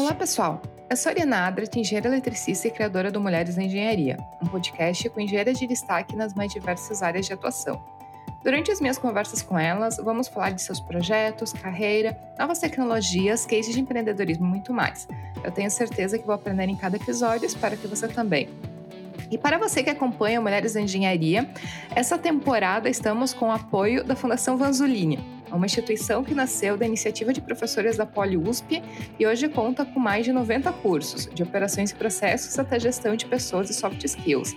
Olá, pessoal! Eu sou Ariana Adrat, engenheira eletricista e criadora do Mulheres na Engenharia, um podcast com engenheiras de destaque nas mais diversas áreas de atuação. Durante as minhas conversas com elas, vamos falar de seus projetos, carreira, novas tecnologias, cases de empreendedorismo e muito mais. Eu tenho certeza que vou aprender em cada episódio, espero que você também. E para você que acompanha Mulheres na Engenharia, essa temporada estamos com o apoio da Fundação Vanzolini, uma instituição que nasceu da iniciativa de professores da Poli USP e hoje conta com mais de 90 cursos, de operações e processos até gestão de pessoas e soft skills.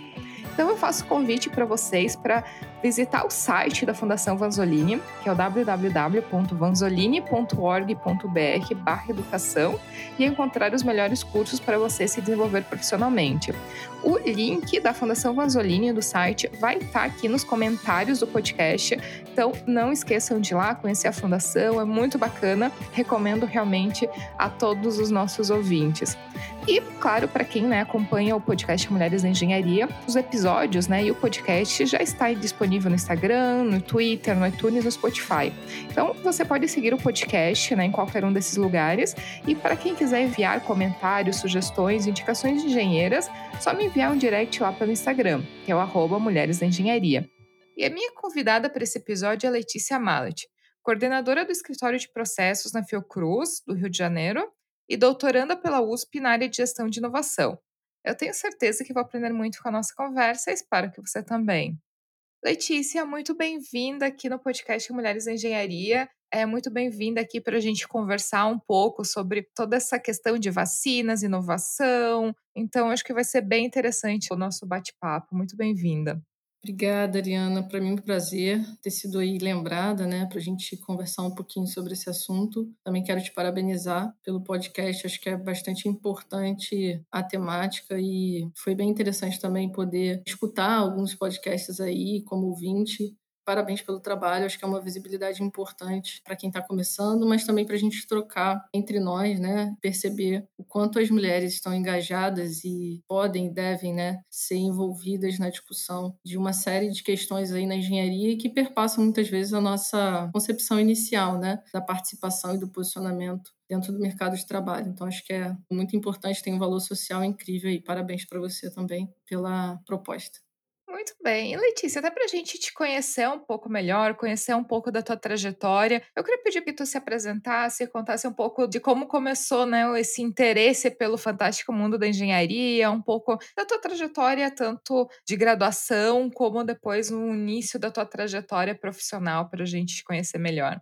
Então eu faço convite para vocês para visitar o site da Fundação Vanzolini, que é o www.vanzolini.org.br/educação e encontrar os melhores cursos para você se desenvolver profissionalmente. O link da Fundação Vanzolini do site vai estar tá aqui nos comentários do podcast, então não esqueçam de ir lá conhecer a fundação, é muito bacana, recomendo realmente a todos os nossos ouvintes. E, claro, para quem né, acompanha o podcast Mulheres na Engenharia, os episódios né, e o podcast já está disponível no Instagram, no Twitter, no iTunes, no Spotify. Então, você pode seguir o podcast né, em qualquer um desses lugares. E para quem quiser enviar comentários, sugestões, indicações de engenheiras, só me enviar um direct lá pelo Instagram, que é o arroba Mulheres da Engenharia. E a minha convidada para esse episódio é Letícia Mallet, coordenadora do Escritório de Processos na Fiocruz, do Rio de Janeiro, e doutoranda pela USP na área de gestão de inovação. Eu tenho certeza que vou aprender muito com a nossa conversa e espero que você também. Letícia, muito bem-vinda aqui no podcast Mulheres em Engenharia. É muito bem-vinda aqui para a gente conversar um pouco sobre toda essa questão de vacinas, inovação. Então, acho que vai ser bem interessante o nosso bate-papo. Muito bem-vinda. Obrigada, Ariana. Para mim é um prazer ter sido aí lembrada, né, para a gente conversar um pouquinho sobre esse assunto. Também quero te parabenizar pelo podcast. Acho que é bastante importante a temática e foi bem interessante também poder escutar alguns podcasts aí como ouvinte Parabéns pelo trabalho, acho que é uma visibilidade importante para quem está começando, mas também para a gente trocar entre nós, né? Perceber o quanto as mulheres estão engajadas e podem e devem, né, ser envolvidas na discussão de uma série de questões aí na engenharia que perpassam muitas vezes a nossa concepção inicial, né, da participação e do posicionamento dentro do mercado de trabalho. Então, acho que é muito importante, tem um valor social incrível e parabéns para você também pela proposta. Muito bem. E Letícia, até para a gente te conhecer um pouco melhor, conhecer um pouco da tua trajetória, eu queria pedir que tu se apresentasse, contasse um pouco de como começou né, esse interesse pelo fantástico mundo da engenharia, um pouco da tua trajetória, tanto de graduação, como depois no início da tua trajetória profissional, para a gente te conhecer melhor.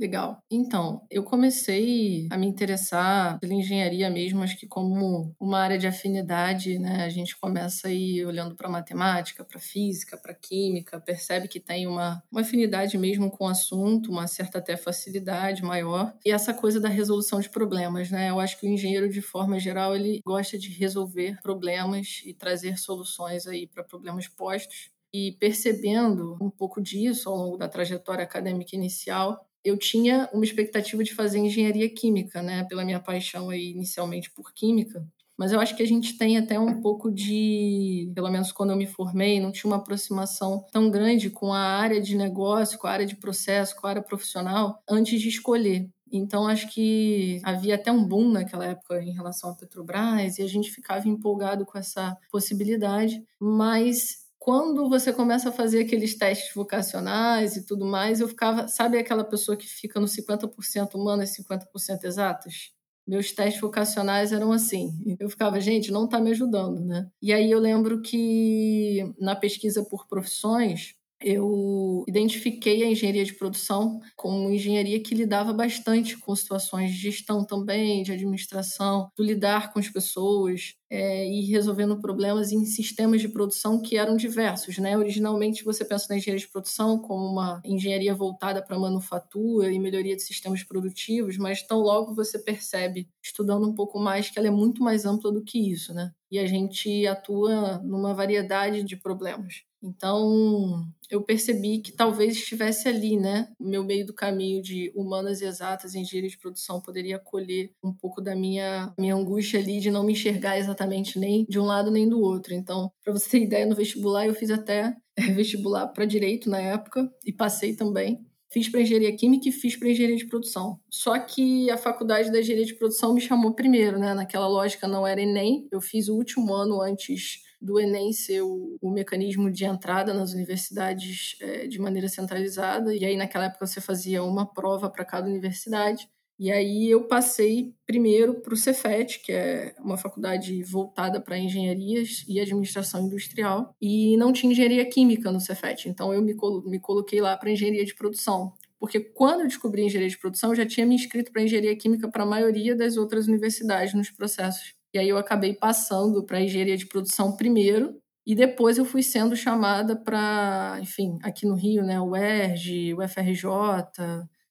Legal. Então, eu comecei a me interessar pela engenharia mesmo, acho que como uma área de afinidade, né? A gente começa aí olhando para matemática, para física, para química, percebe que tem uma, uma afinidade mesmo com o assunto, uma certa até facilidade maior. E essa coisa da resolução de problemas, né? Eu acho que o engenheiro, de forma geral, ele gosta de resolver problemas e trazer soluções aí para problemas postos. E percebendo um pouco disso ao longo da trajetória acadêmica inicial, eu tinha uma expectativa de fazer engenharia química, né, pela minha paixão aí inicialmente por química. Mas eu acho que a gente tem até um pouco de, pelo menos quando eu me formei, não tinha uma aproximação tão grande com a área de negócio, com a área de processo, com a área profissional, antes de escolher. Então, acho que havia até um boom naquela época em relação à Petrobras e a gente ficava empolgado com essa possibilidade, mas quando você começa a fazer aqueles testes vocacionais e tudo mais, eu ficava, sabe aquela pessoa que fica no 50% humanas e 50% exatas? Meus testes vocacionais eram assim. Eu ficava, gente, não está me ajudando, né? E aí eu lembro que na pesquisa por profissões, eu identifiquei a engenharia de produção como uma engenharia que lidava bastante com situações de gestão também, de administração, do lidar com as pessoas é, e resolvendo problemas em sistemas de produção que eram diversos. Né? Originalmente, você pensa na engenharia de produção como uma engenharia voltada para manufatura e melhoria de sistemas produtivos, mas tão logo você percebe, estudando um pouco mais, que ela é muito mais ampla do que isso. Né? E a gente atua numa variedade de problemas. Então, eu percebi que talvez estivesse ali, né? O meu meio do caminho de humanas e exatas, engenharia de produção, poderia acolher um pouco da minha, minha angústia ali de não me enxergar exatamente nem de um lado nem do outro. Então, para você ter ideia, no vestibular eu fiz até vestibular para direito na época e passei também. Fiz para engenharia química e fiz para engenharia de produção. Só que a faculdade da engenharia de produção me chamou primeiro, né? Naquela lógica não era Enem. Eu fiz o último ano antes do Enem ser o, o mecanismo de entrada nas universidades é, de maneira centralizada. E aí, naquela época, você fazia uma prova para cada universidade. E aí eu passei primeiro para o Cefet, que é uma faculdade voltada para engenharias e administração industrial, e não tinha engenharia química no Cefet, então eu me, me coloquei lá para engenharia de produção. Porque quando eu descobri engenharia de produção, eu já tinha me inscrito para engenharia química para a maioria das outras universidades nos processos. E aí eu acabei passando para engenharia de produção primeiro, e depois eu fui sendo chamada para, enfim, aqui no Rio, né, o ERJ, o FRJ,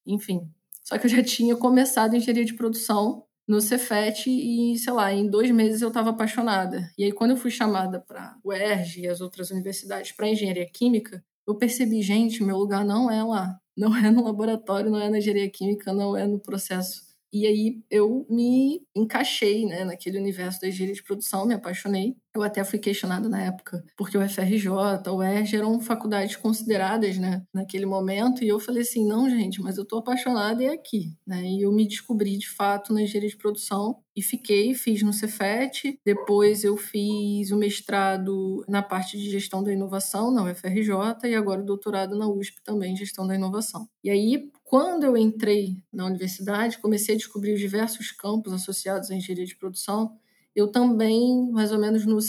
enfim, só que eu já tinha começado engenharia de produção no Cefet e, sei lá, em dois meses eu estava apaixonada. E aí, quando eu fui chamada para o ERJ e as outras universidades para engenharia química, eu percebi, gente, meu lugar não é lá. Não é no laboratório, não é na engenharia química, não é no processo e aí eu me encaixei né, naquele universo da engenharia de produção, me apaixonei. Eu até fui questionada na época, porque o FRJ, o ERJ eram faculdades consideradas né, naquele momento, e eu falei assim, não, gente, mas eu estou apaixonada e é aqui. Né? E eu me descobri, de fato, na engenharia de produção, e fiquei, fiz no Cefet, depois eu fiz o mestrado na parte de gestão da inovação na UFRJ, e agora o doutorado na USP também, gestão da inovação. E aí, quando eu entrei na universidade, comecei a descobrir os diversos campos associados à engenharia de produção. Eu também, mais ou menos no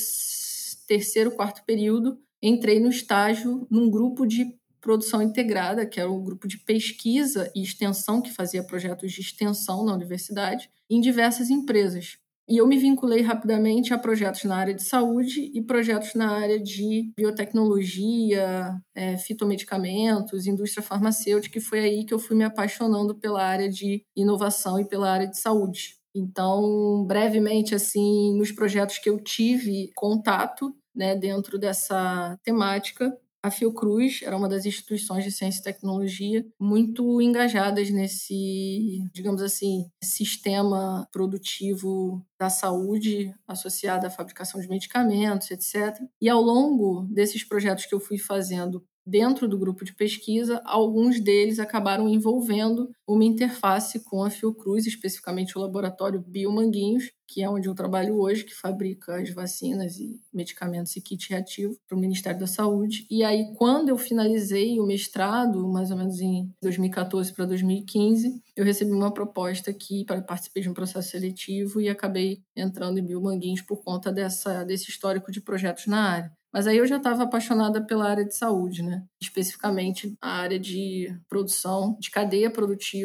terceiro, quarto período, entrei no estágio num grupo de produção integrada, que era um grupo de pesquisa e extensão que fazia projetos de extensão na universidade, em diversas empresas. E eu me vinculei rapidamente a projetos na área de saúde e projetos na área de biotecnologia, é, fitomedicamentos, indústria farmacêutica, e foi aí que eu fui me apaixonando pela área de inovação e pela área de saúde. Então, brevemente, assim, nos projetos que eu tive contato, né, dentro dessa temática, a Fiocruz era uma das instituições de ciência e tecnologia muito engajadas nesse, digamos assim, sistema produtivo da saúde associado à fabricação de medicamentos, etc. E ao longo desses projetos que eu fui fazendo dentro do grupo de pesquisa, alguns deles acabaram envolvendo uma interface com a Fiocruz, especificamente o laboratório Biomanguinhos, que é onde eu trabalho hoje, que fabrica as vacinas e medicamentos e kit reativo para o Ministério da Saúde. E aí, quando eu finalizei o mestrado, mais ou menos em 2014 para 2015, eu recebi uma proposta aqui para participar de um processo seletivo e acabei entrando em Biomanguinhos por conta dessa, desse histórico de projetos na área. Mas aí eu já estava apaixonada pela área de saúde, né? Especificamente a área de produção, de cadeia produtiva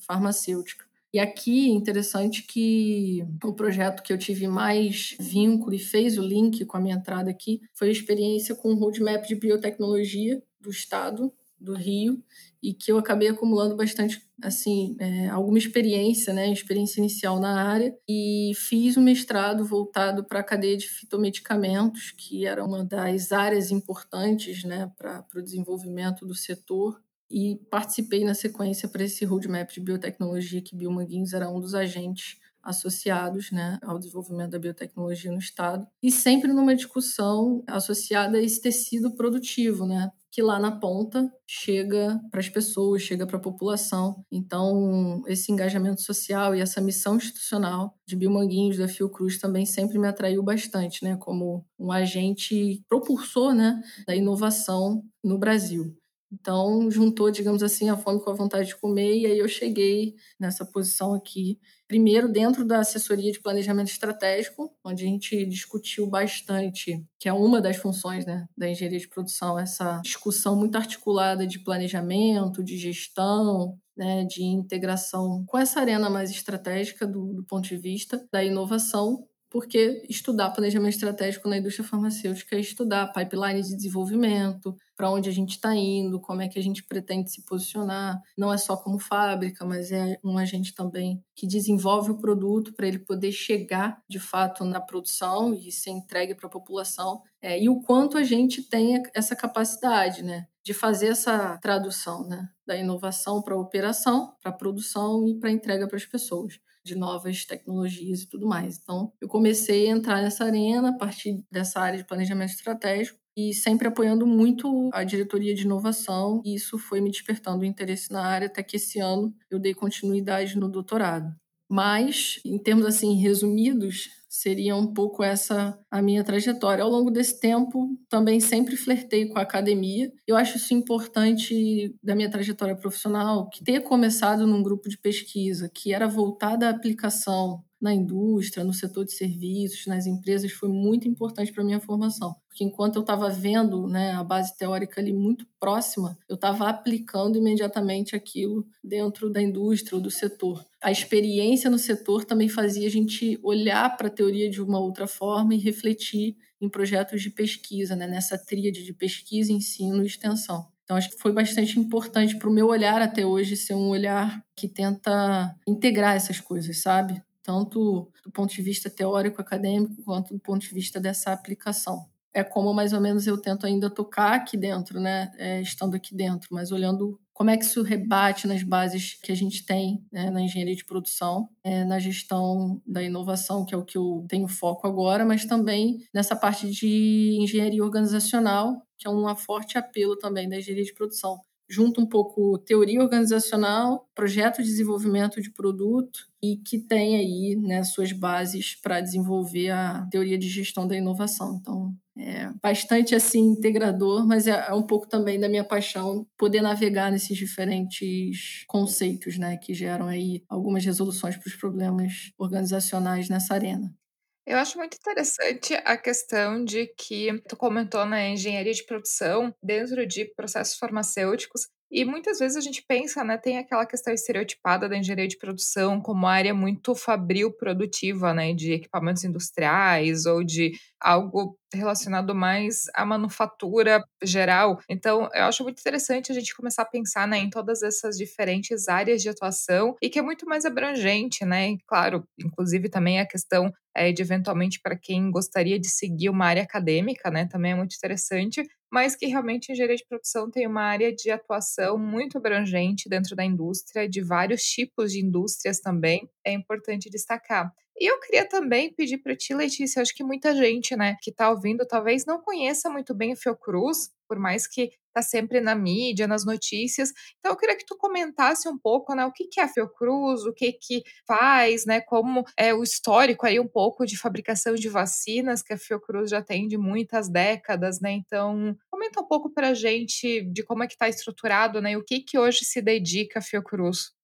farmacêutica. E aqui é interessante que o projeto que eu tive mais vínculo e fez o link com a minha entrada aqui foi a experiência com o roadmap de biotecnologia do Estado do Rio e que eu acabei acumulando bastante, assim, é, alguma experiência, né, experiência inicial na área e fiz um mestrado voltado para a cadeia de fitomedicamentos, que era uma das áreas importantes, né, para o desenvolvimento do setor e participei na sequência para esse roadmap de biotecnologia que Biomanguinhos era um dos agentes associados né, ao desenvolvimento da biotecnologia no Estado, e sempre numa discussão associada a esse tecido produtivo, né, que lá na ponta chega para as pessoas, chega para a população. Então, esse engajamento social e essa missão institucional de Biomanguinhos da Fiocruz também sempre me atraiu bastante, né, como um agente propulsor né, da inovação no Brasil. Então, juntou, digamos assim, a fome com a vontade de comer, e aí eu cheguei nessa posição aqui. Primeiro, dentro da assessoria de planejamento estratégico, onde a gente discutiu bastante, que é uma das funções né, da engenharia de produção, essa discussão muito articulada de planejamento, de gestão, né, de integração com essa arena mais estratégica do, do ponto de vista da inovação porque estudar planejamento estratégico na indústria farmacêutica é estudar pipeline de desenvolvimento, para onde a gente está indo, como é que a gente pretende se posicionar. Não é só como fábrica, mas é um agente também que desenvolve o produto para ele poder chegar de fato na produção e ser entregue para a população. É, e o quanto a gente tem essa capacidade, né? De fazer essa tradução né, da inovação para a operação, para a produção e para a entrega para as pessoas de novas tecnologias e tudo mais. Então, eu comecei a entrar nessa arena a partir dessa área de planejamento estratégico e sempre apoiando muito a diretoria de inovação, e isso foi me despertando interesse na área até que esse ano eu dei continuidade no doutorado. Mas, em termos assim resumidos, seria um pouco essa a minha trajetória. Ao longo desse tempo, também sempre flertei com a academia. Eu acho isso importante da minha trajetória profissional, que ter começado num grupo de pesquisa que era voltada à aplicação na indústria, no setor de serviços, nas empresas, foi muito importante para a minha formação. Porque enquanto eu estava vendo né, a base teórica ali muito próxima, eu estava aplicando imediatamente aquilo dentro da indústria ou do setor. A experiência no setor também fazia a gente olhar para a teoria de uma outra forma e refletir em projetos de pesquisa, né, nessa tríade de pesquisa, ensino e extensão. Então, acho que foi bastante importante para o meu olhar até hoje ser um olhar que tenta integrar essas coisas, sabe? Tanto do ponto de vista teórico acadêmico quanto do ponto de vista dessa aplicação. É como mais ou menos eu tento ainda tocar aqui dentro, né, é, estando aqui dentro, mas olhando como é que isso rebate nas bases que a gente tem né, na engenharia de produção, é, na gestão da inovação, que é o que eu tenho foco agora, mas também nessa parte de engenharia organizacional, que é um forte apelo também da engenharia de produção junta um pouco teoria organizacional, projeto de desenvolvimento de produto e que tem aí né, suas bases para desenvolver a teoria de gestão da inovação. Então, é bastante assim integrador, mas é, é um pouco também da minha paixão poder navegar nesses diferentes conceitos, né, que geram aí algumas resoluções para os problemas organizacionais nessa arena. Eu acho muito interessante a questão de que tu comentou na engenharia de produção, dentro de processos farmacêuticos, e muitas vezes a gente pensa, né, tem aquela questão estereotipada da engenharia de produção como área muito fabril produtiva, né, de equipamentos industriais ou de algo relacionado mais à manufatura geral. Então, eu acho muito interessante a gente começar a pensar, né, em todas essas diferentes áreas de atuação e que é muito mais abrangente, né? E, claro, inclusive também a questão é, de eventualmente para quem gostaria de seguir uma área acadêmica, né, também é muito interessante, mas que realmente engenharia de produção tem uma área de atuação muito abrangente dentro da indústria, de vários tipos de indústrias também, é importante destacar. E eu queria também pedir para ti, Letícia, acho que muita gente, né, que está ouvindo, talvez não conheça muito bem o Fiocruz, por mais que está sempre na mídia, nas notícias. Então eu queria que tu comentasse um pouco, né, o que é a Fiocruz, o que que faz, né, como é o histórico aí um pouco de fabricação de vacinas que a Fiocruz já tem de muitas décadas, né? Então, comenta um pouco para a gente de como é que está estruturado, né, e o que que hoje se dedica a Fiocruz.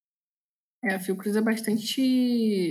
É, a Fiocruz é bastante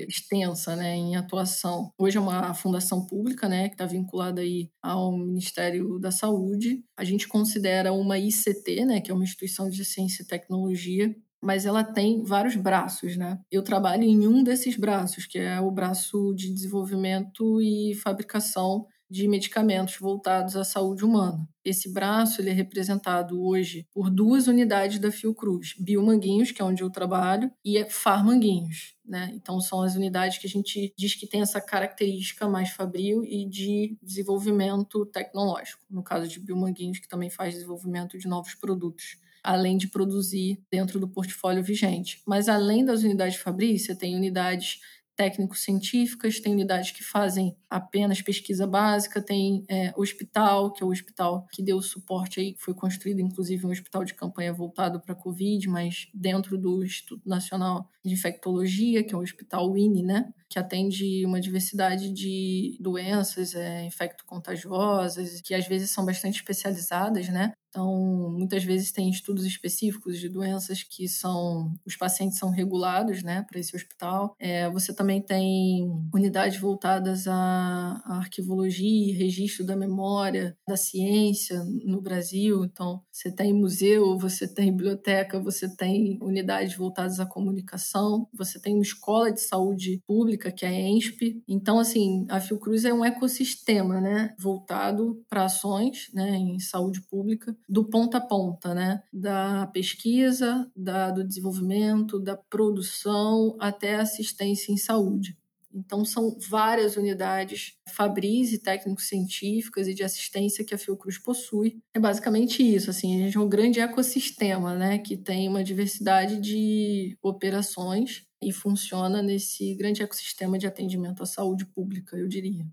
extensa, né, em atuação. Hoje é uma fundação pública, né, que está vinculada aí ao Ministério da Saúde. A gente considera uma ICT, né, que é uma instituição de ciência e tecnologia, mas ela tem vários braços, né? Eu trabalho em um desses braços, que é o braço de desenvolvimento e fabricação de medicamentos voltados à saúde humana. Esse braço ele é representado hoje por duas unidades da Fiocruz, Biomanguinhos, que é onde eu trabalho, e é Farmanguinhos. Né? Então são as unidades que a gente diz que tem essa característica mais fabril e de desenvolvimento tecnológico. No caso de Biomanguinhos, que também faz desenvolvimento de novos produtos além de produzir dentro do portfólio vigente. Mas além das unidades Fabril, você tem unidades técnico-científicas, tem unidades que fazem apenas pesquisa básica, tem é, hospital, que é o hospital que deu suporte aí, foi construído inclusive um hospital de campanha voltado para a Covid, mas dentro do Instituto Nacional de Infectologia, que é o hospital INE, né? que atende uma diversidade de doenças é, infecto-contagiosas, que às vezes são bastante especializadas, né? Então, muitas vezes tem estudos específicos de doenças que são os pacientes são regulados, né, para esse hospital. É, você também tem unidades voltadas à, à arquivologia registro da memória, da ciência no Brasil. Então, você tem museu, você tem biblioteca, você tem unidades voltadas à comunicação, você tem uma escola de saúde pública que é a ENSP. Então, assim, a Fiocruz é um ecossistema, né, voltado para ações, né, em saúde pública do ponta a ponta, né? Da pesquisa, da, do desenvolvimento, da produção até assistência em saúde. Então, são várias unidades fabris e técnico-científicas e de assistência que a Fiocruz possui. É basicamente isso, assim, é um grande ecossistema, né, que tem uma diversidade de operações e funciona nesse grande ecossistema de atendimento à saúde pública, eu diria.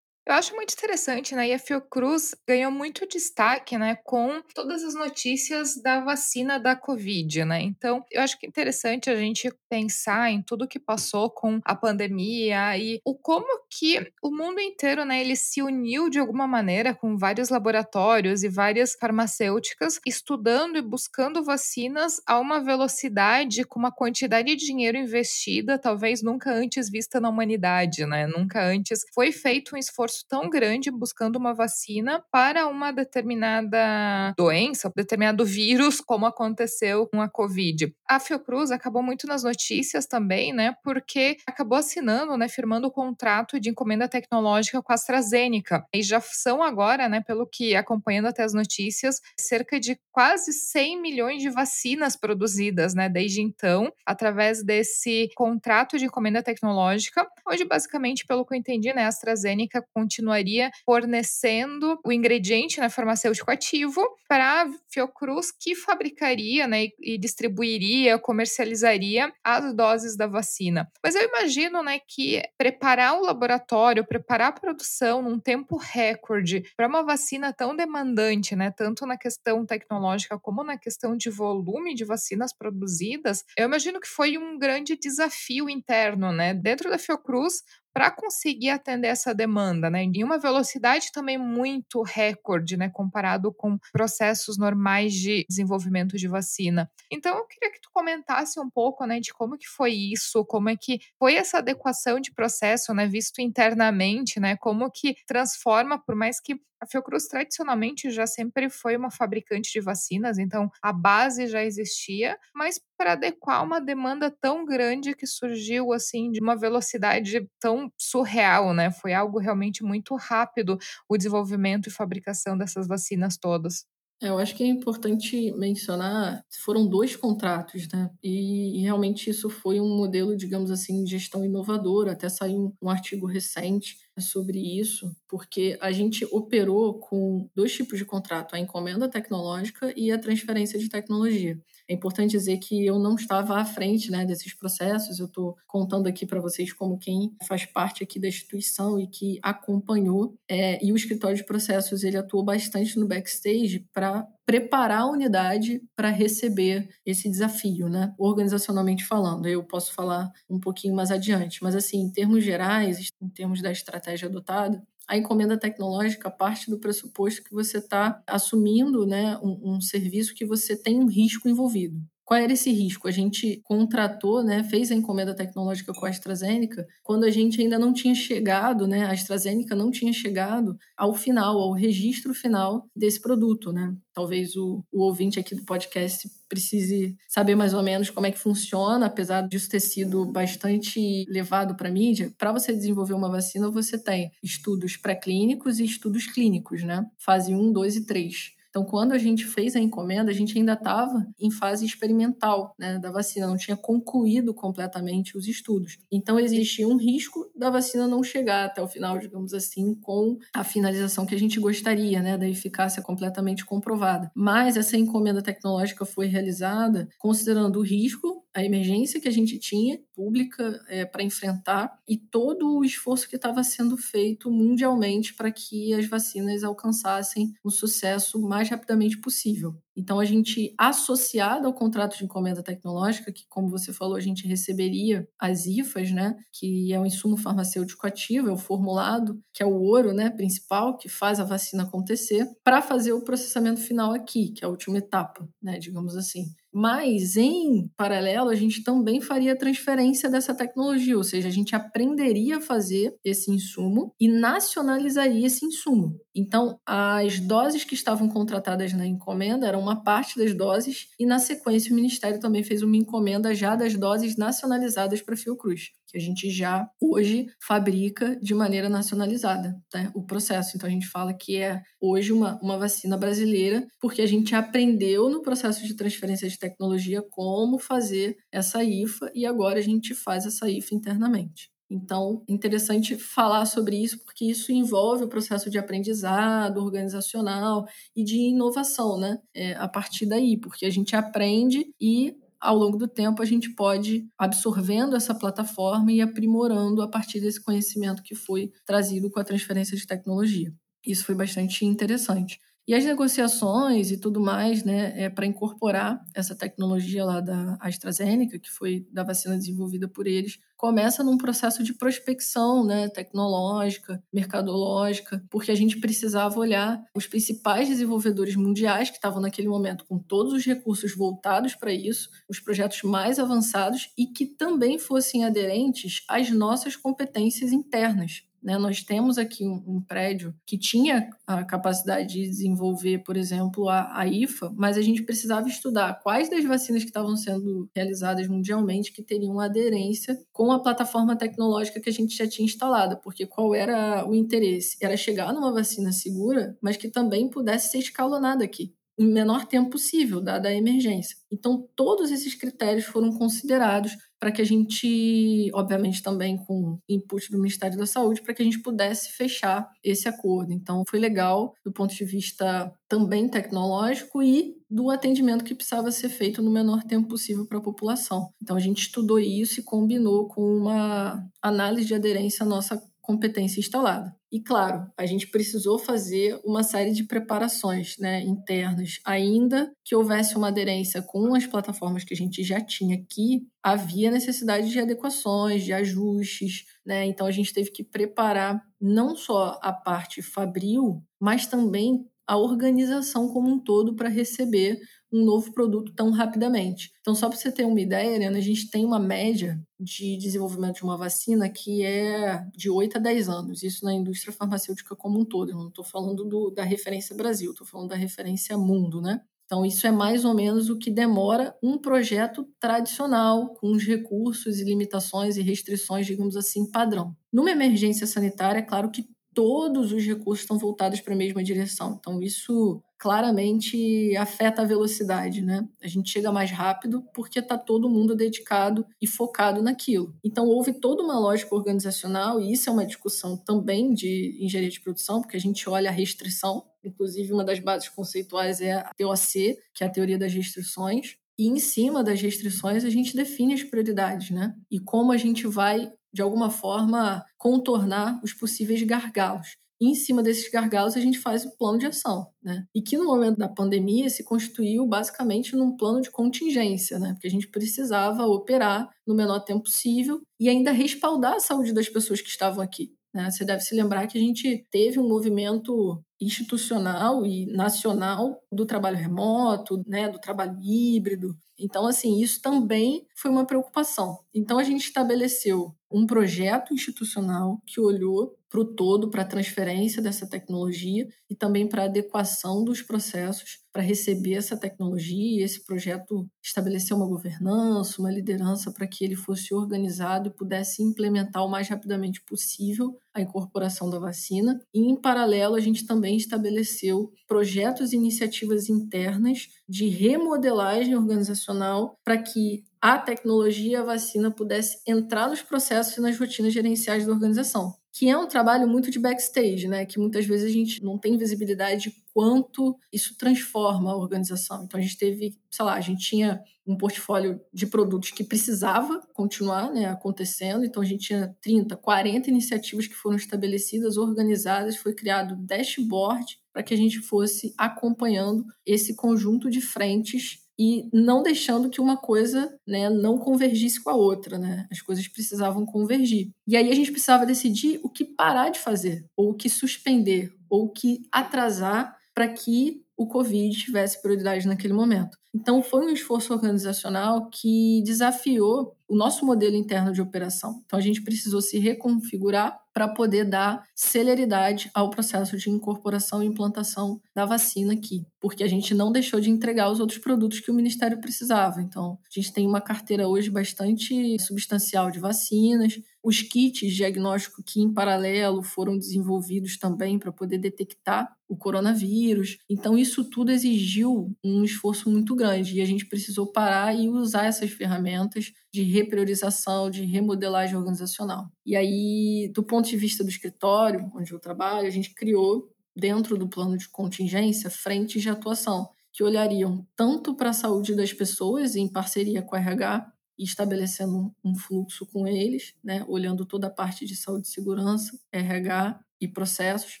Eu acho muito interessante, né? E a Fiocruz ganhou muito destaque, né, com todas as notícias da vacina da Covid, né? Então, eu acho que é interessante a gente pensar em tudo que passou com a pandemia e o como que o mundo inteiro, né, ele se uniu de alguma maneira com vários laboratórios e várias farmacêuticas estudando e buscando vacinas a uma velocidade com uma quantidade de dinheiro investida, talvez nunca antes vista na humanidade, né? Nunca antes foi feito um esforço tão grande buscando uma vacina para uma determinada doença, determinado vírus, como aconteceu com a Covid. A Fiocruz acabou muito nas notícias também, né? Porque acabou assinando, né, firmando o contrato de encomenda tecnológica com a AstraZeneca. E já são agora, né, pelo que acompanhando até as notícias, cerca de quase 100 milhões de vacinas produzidas, né, desde então, através desse contrato de encomenda tecnológica, onde basicamente, pelo que eu entendi, né, a AstraZeneca continuaria fornecendo o ingrediente né, farmacêutico ativo para a Fiocruz, que fabricaria né, e distribuiria, comercializaria as doses da vacina. Mas eu imagino né, que preparar o laboratório, preparar a produção num tempo recorde para uma vacina tão demandante, né, tanto na questão tecnológica como na questão de volume de vacinas produzidas, eu imagino que foi um grande desafio interno, né? Dentro da Fiocruz, para conseguir atender essa demanda, né? Em uma velocidade também muito recorde, né? Comparado com processos normais de desenvolvimento de vacina. Então, eu queria que tu comentasse um pouco, né, de como que foi isso, como é que foi essa adequação de processo, né, visto internamente, né? Como que transforma, por mais que a Fiocruz tradicionalmente já sempre foi uma fabricante de vacinas, então a base já existia, mas para adequar uma demanda tão grande que surgiu assim de uma velocidade tão surreal, né? Foi algo realmente muito rápido o desenvolvimento e fabricação dessas vacinas todas. É, eu acho que é importante mencionar, foram dois contratos, né? E, e, realmente isso foi um modelo, digamos assim, de gestão inovadora. Até saiu um, um artigo recente sobre isso, porque a gente operou com dois tipos de contrato: a encomenda tecnológica e a transferência de tecnologia. É importante dizer que eu não estava à frente né, desses processos, eu estou contando aqui para vocês como quem faz parte aqui da instituição e que acompanhou. É, e o escritório de processos ele atuou bastante no backstage para preparar a unidade para receber esse desafio, né? Organizacionalmente falando, eu posso falar um pouquinho mais adiante, mas assim, em termos gerais, em termos da estratégia adotada, a encomenda tecnológica parte do pressuposto que você está assumindo né, um, um serviço que você tem um risco envolvido. Qual era esse risco? A gente contratou, né, fez a encomenda tecnológica com a AstraZeneca quando a gente ainda não tinha chegado, né, a AstraZeneca não tinha chegado ao final, ao registro final desse produto, né? Talvez o, o ouvinte aqui do podcast precise saber mais ou menos como é que funciona, apesar disso ter sido bastante levado para a mídia. Para você desenvolver uma vacina, você tem estudos pré-clínicos e estudos clínicos, né? Fase 1, 2 e 3. Então, quando a gente fez a encomenda, a gente ainda estava em fase experimental né, da vacina, não tinha concluído completamente os estudos. Então, existia um risco da vacina não chegar até o final, digamos assim, com a finalização que a gente gostaria, né, da eficácia completamente comprovada. Mas essa encomenda tecnológica foi realizada considerando o risco a emergência que a gente tinha pública é, para enfrentar e todo o esforço que estava sendo feito mundialmente para que as vacinas alcançassem um sucesso mais rapidamente possível. Então, a gente, associado ao contrato de encomenda tecnológica, que, como você falou, a gente receberia as IFAs, né, que é o insumo farmacêutico ativo, é o formulado, que é o ouro né, principal, que faz a vacina acontecer, para fazer o processamento final aqui, que é a última etapa, né, digamos assim. Mas, em paralelo, a gente também faria a transferência dessa tecnologia, ou seja, a gente aprenderia a fazer esse insumo e nacionalizaria esse insumo. Então, as doses que estavam contratadas na encomenda eram uma parte das doses, e na sequência, o Ministério também fez uma encomenda já das doses nacionalizadas para Fiocruz, que a gente já hoje fabrica de maneira nacionalizada né, o processo. Então, a gente fala que é hoje uma, uma vacina brasileira, porque a gente aprendeu no processo de transferência de tecnologia como fazer essa IFA e agora a gente faz essa IFA internamente. Então, interessante falar sobre isso, porque isso envolve o processo de aprendizado organizacional e de inovação, né? É, a partir daí, porque a gente aprende e ao longo do tempo, a gente pode absorvendo essa plataforma e aprimorando a partir desse conhecimento que foi trazido com a transferência de tecnologia. Isso foi bastante interessante. E as negociações e tudo mais, né, é para incorporar essa tecnologia lá da AstraZeneca, que foi da vacina desenvolvida por eles, começa num processo de prospecção, né, tecnológica, mercadológica, porque a gente precisava olhar os principais desenvolvedores mundiais que estavam naquele momento com todos os recursos voltados para isso, os projetos mais avançados e que também fossem aderentes às nossas competências internas. Né? Nós temos aqui um, um, prédio que tinha a capacidade de desenvolver, por exemplo, a, a, IFA, mas a gente precisava estudar quais das vacinas que estavam sendo realizadas mundialmente que teriam aderência com a plataforma tecnológica que a gente já tinha instalada, porque qual era o interesse? Era chegar numa vacina segura, mas que também pudesse ser escalonada aqui em menor tempo possível, dada a emergência. Então, todos esses critérios foram considerados para que a gente, obviamente também com input do Ministério da Saúde, para que a gente pudesse fechar esse acordo. Então, foi legal do ponto de vista também tecnológico e do atendimento que precisava ser feito no menor tempo possível para a população. Então, a gente estudou isso e combinou com uma análise de aderência à nossa competência instalada. E claro, a gente precisou fazer uma série de preparações né, internas, ainda que houvesse uma aderência com as plataformas que a gente já tinha aqui, havia necessidade de adequações, de ajustes, né? Então a gente teve que preparar não só a parte fabril, mas também a organização como um todo para receber um novo produto tão rapidamente. Então, só para você ter uma ideia, né, a gente tem uma média de desenvolvimento de uma vacina que é de 8 a 10 anos, isso na indústria farmacêutica como um todo. Eu não estou falando do, da referência Brasil, estou falando da referência mundo, né? Então, isso é mais ou menos o que demora um projeto tradicional, com os recursos e limitações e restrições, digamos assim, padrão. Numa emergência sanitária, é claro que todos os recursos estão voltados para a mesma direção. Então, isso claramente afeta a velocidade, né? A gente chega mais rápido porque está todo mundo dedicado e focado naquilo. Então, houve toda uma lógica organizacional, e isso é uma discussão também de engenharia de produção, porque a gente olha a restrição, inclusive uma das bases conceituais é a TOC, que é a teoria das restrições, e em cima das restrições a gente define as prioridades, né? E como a gente vai de alguma forma, contornar os possíveis gargalos. E em cima desses gargalos, a gente faz o plano de ação, né? E que no momento da pandemia se constituiu basicamente num plano de contingência, né? Porque a gente precisava operar no menor tempo possível e ainda respaldar a saúde das pessoas que estavam aqui. Né? Você deve se lembrar que a gente teve um movimento institucional e nacional do trabalho remoto, né, do trabalho híbrido. Então, assim, isso também foi uma preocupação. Então, a gente estabeleceu um projeto institucional que olhou para o todo, para a transferência dessa tecnologia e também para a adequação dos processos para receber essa tecnologia. E esse projeto estabeleceu uma governança, uma liderança para que ele fosse organizado e pudesse implementar o mais rapidamente possível a incorporação da vacina. E, em paralelo, a gente também estabeleceu projetos e iniciativas internas de remodelagem organizacional para que a tecnologia e a vacina pudesse entrar nos processos e nas rotinas gerenciais da organização que é um trabalho muito de backstage, né? Que muitas vezes a gente não tem visibilidade de quanto isso transforma a organização. Então a gente teve, sei lá, a gente tinha um portfólio de produtos que precisava continuar né, acontecendo, então a gente tinha 30, 40 iniciativas que foram estabelecidas, organizadas, foi criado dashboard para que a gente fosse acompanhando esse conjunto de frentes e não deixando que uma coisa né, não convergisse com a outra. Né? As coisas precisavam convergir. E aí a gente precisava decidir o que parar de fazer, ou o que suspender, ou o que atrasar para que o Covid tivesse prioridade naquele momento. Então, foi um esforço organizacional que desafiou o nosso modelo interno de operação. Então, a gente precisou se reconfigurar para poder dar celeridade ao processo de incorporação e implantação da vacina aqui, porque a gente não deixou de entregar os outros produtos que o Ministério precisava. Então, a gente tem uma carteira hoje bastante substancial de vacinas, os kits diagnóstico que, em paralelo, foram desenvolvidos também para poder detectar o coronavírus. Então, isso tudo exigiu um esforço muito grande e a gente precisou parar e usar essas ferramentas de repriorização, de remodelagem organizacional. E aí, do ponto de vista do escritório, onde eu trabalho, a gente criou, dentro do plano de contingência, frentes de atuação que olhariam tanto para a saúde das pessoas, em parceria com a RH, e estabelecendo um fluxo com eles, né, olhando toda a parte de saúde e segurança, RH e processos.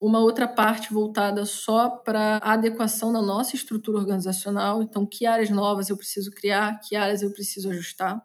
Uma outra parte voltada só para adequação da nossa estrutura organizacional, então que áreas novas eu preciso criar, que áreas eu preciso ajustar.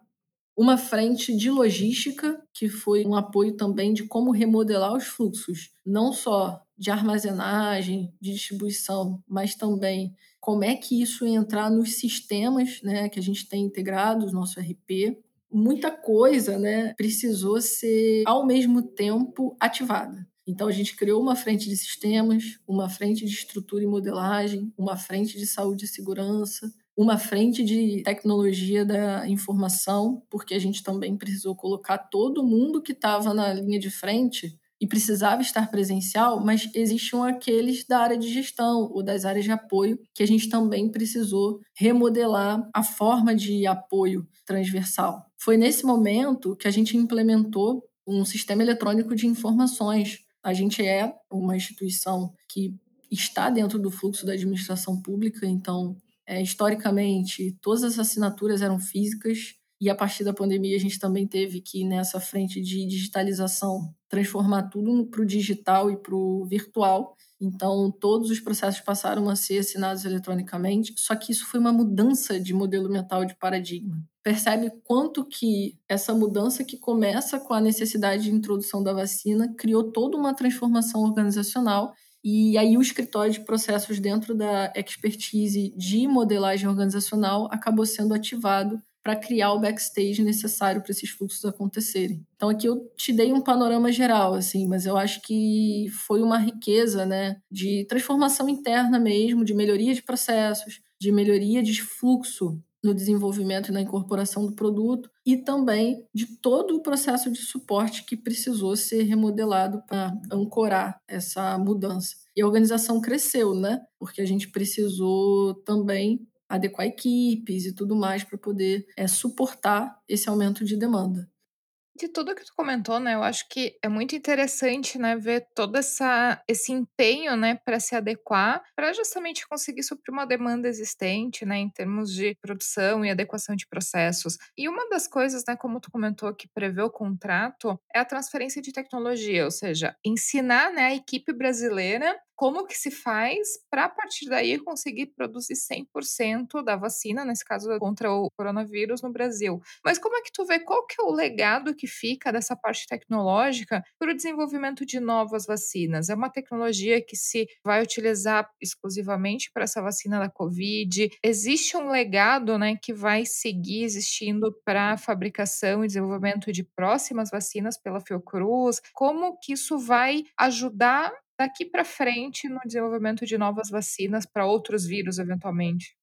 Uma frente de logística, que foi um apoio também de como remodelar os fluxos, não só de armazenagem, de distribuição, mas também como é que isso entrar nos sistemas né, que a gente tem integrados, nosso RP. Muita coisa né, precisou ser, ao mesmo tempo, ativada. Então, a gente criou uma frente de sistemas, uma frente de estrutura e modelagem, uma frente de saúde e segurança, uma frente de tecnologia da informação, porque a gente também precisou colocar todo mundo que estava na linha de frente e precisava estar presencial, mas existiam aqueles da área de gestão ou das áreas de apoio que a gente também precisou remodelar a forma de apoio transversal. Foi nesse momento que a gente implementou um sistema eletrônico de informações. A gente é uma instituição que está dentro do fluxo da administração pública, então, é, historicamente, todas as assinaturas eram físicas e a partir da pandemia, a gente também teve que, nessa frente de digitalização, transformar tudo para o digital e para o virtual. Então, todos os processos passaram a ser assinados eletronicamente, só que isso foi uma mudança de modelo mental de paradigma. Percebe quanto que essa mudança que começa com a necessidade de introdução da vacina criou toda uma transformação organizacional e aí o escritório de processos dentro da expertise de modelagem organizacional acabou sendo ativado para criar o backstage necessário para esses fluxos acontecerem. Então aqui eu te dei um panorama geral, assim, mas eu acho que foi uma riqueza, né, de transformação interna mesmo, de melhoria de processos, de melhoria de fluxo no desenvolvimento e na incorporação do produto e também de todo o processo de suporte que precisou ser remodelado para ancorar essa mudança. E a organização cresceu, né? Porque a gente precisou também adequar equipes e tudo mais para poder é, suportar esse aumento de demanda. De tudo que tu comentou, né, eu acho que é muito interessante, né, ver todo essa, esse empenho, né, para se adequar, para justamente conseguir suprir uma demanda existente, né, em termos de produção e adequação de processos. E uma das coisas, né, como tu comentou, que prevê o contrato, é a transferência de tecnologia, ou seja, ensinar, né, a equipe brasileira como que se faz para a partir daí conseguir produzir 100% da vacina, nesse caso contra o coronavírus no Brasil. Mas como é que tu vê qual que é o legado que fica dessa parte tecnológica para o desenvolvimento de novas vacinas? É uma tecnologia que se vai utilizar exclusivamente para essa vacina da Covid? Existe um legado, né, que vai seguir existindo para a fabricação e desenvolvimento de próximas vacinas pela Fiocruz? Como que isso vai ajudar daqui para frente no desenvolvimento de novas vacinas para outros vírus, eventualmente?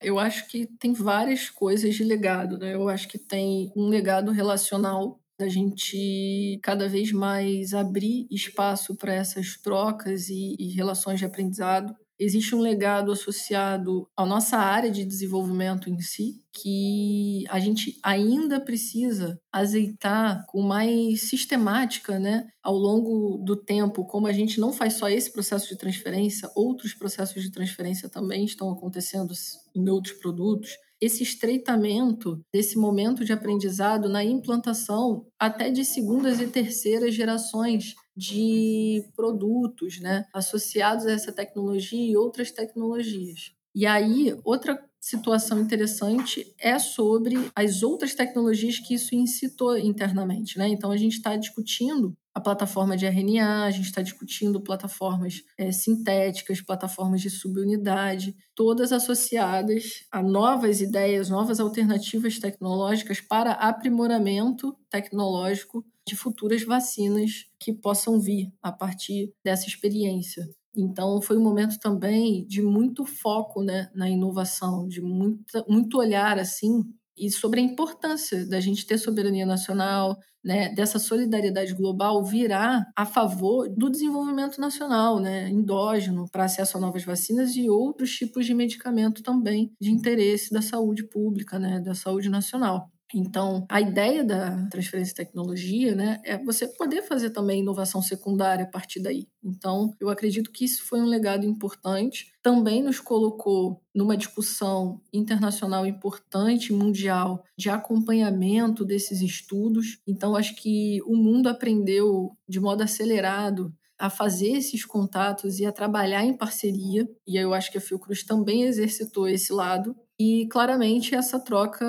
Eu acho que tem várias coisas de legado, né? Eu acho que tem um legado relacional da gente cada vez mais abrir espaço para essas trocas e, e relações de aprendizado existe um legado associado à nossa área de desenvolvimento em si, que a gente ainda precisa azeitar com mais sistemática, né, ao longo do tempo, como a gente não faz só esse processo de transferência, outros processos de transferência também estão acontecendo em outros produtos. Esse estreitamento desse momento de aprendizado na implantação até de segundas e terceiras gerações de produtos né, associados a essa tecnologia e outras tecnologias. E aí, outra situação interessante é sobre as outras tecnologias que isso incitou internamente. Né? Então, a gente está discutindo a plataforma de RNA, a gente está discutindo plataformas é, sintéticas, plataformas de subunidade, todas associadas a novas ideias, novas alternativas tecnológicas para aprimoramento tecnológico de futuras vacinas que possam vir a partir dessa experiência. Então, foi um momento também de muito foco né, na inovação, de muito, muito olhar assim e sobre a importância da gente ter soberania nacional, né, dessa solidariedade global virar a favor do desenvolvimento nacional, né, endógeno, para acesso a novas vacinas e outros tipos de medicamento também de interesse da saúde pública, né, da saúde nacional. Então, a ideia da transferência de tecnologia né, é você poder fazer também inovação secundária a partir daí. Então, eu acredito que isso foi um legado importante. Também nos colocou numa discussão internacional importante, mundial, de acompanhamento desses estudos. Então, acho que o mundo aprendeu de modo acelerado a fazer esses contatos e a trabalhar em parceria. E eu acho que a Fiocruz também exercitou esse lado e claramente essa troca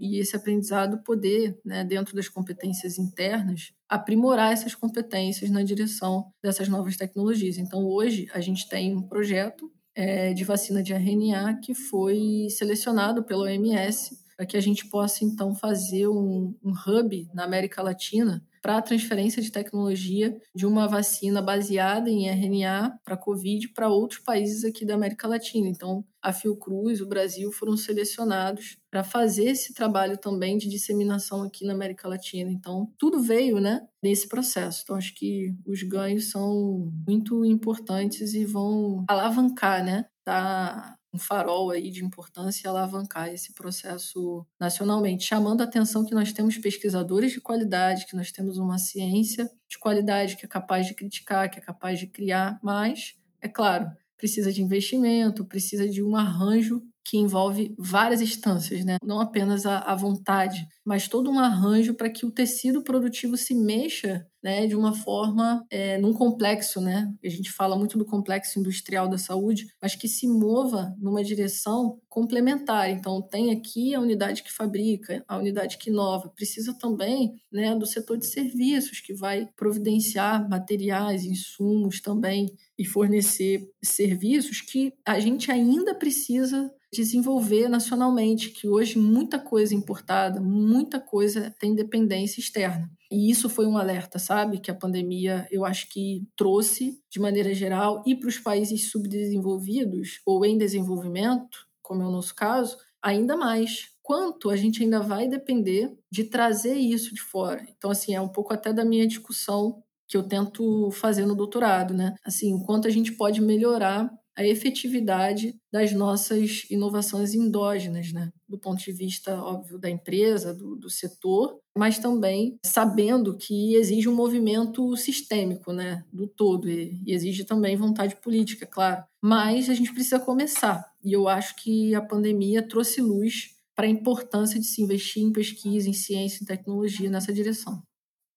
e esse aprendizado poder, né, dentro das competências internas, aprimorar essas competências na direção dessas novas tecnologias. Então, hoje, a gente tem um projeto é, de vacina de RNA que foi selecionado pela OMS para que a gente possa, então, fazer um, um hub na América Latina para a transferência de tecnologia de uma vacina baseada em RNA para Covid para outros países aqui da América Latina. Então, a Fiocruz, o Brasil foram selecionados para fazer esse trabalho também de disseminação aqui na América Latina. Então, tudo veio, né, nesse processo. Então, acho que os ganhos são muito importantes e vão alavancar, né, tá um farol aí de importância e alavancar esse processo nacionalmente, chamando a atenção que nós temos pesquisadores de qualidade, que nós temos uma ciência de qualidade que é capaz de criticar, que é capaz de criar, mas, é claro, precisa de investimento, precisa de um arranjo que envolve várias instâncias, né? não apenas a, a vontade, mas todo um arranjo para que o tecido produtivo se mexa né, de uma forma, é, num complexo, né? A gente fala muito do complexo industrial da saúde, mas que se mova numa direção complementar. Então, tem aqui a unidade que fabrica, a unidade que inova. Precisa também né, do setor de serviços, que vai providenciar materiais, insumos também e fornecer serviços que a gente ainda precisa desenvolver nacionalmente, que hoje muita coisa importada, muita coisa tem dependência externa. E isso foi um alerta, sabe? Que a pandemia, eu acho que trouxe, de maneira geral, e para os países subdesenvolvidos ou em desenvolvimento, como é o nosso caso, ainda mais. Quanto a gente ainda vai depender de trazer isso de fora. Então, assim, é um pouco até da minha discussão que eu tento fazer no doutorado, né? Assim, o quanto a gente pode melhorar a efetividade das nossas inovações endógenas, né? do ponto de vista, óbvio, da empresa, do, do setor, mas também sabendo que exige um movimento sistêmico né? do todo e, e exige também vontade política, claro. Mas a gente precisa começar, e eu acho que a pandemia trouxe luz para a importância de se investir em pesquisa, em ciência e tecnologia nessa direção.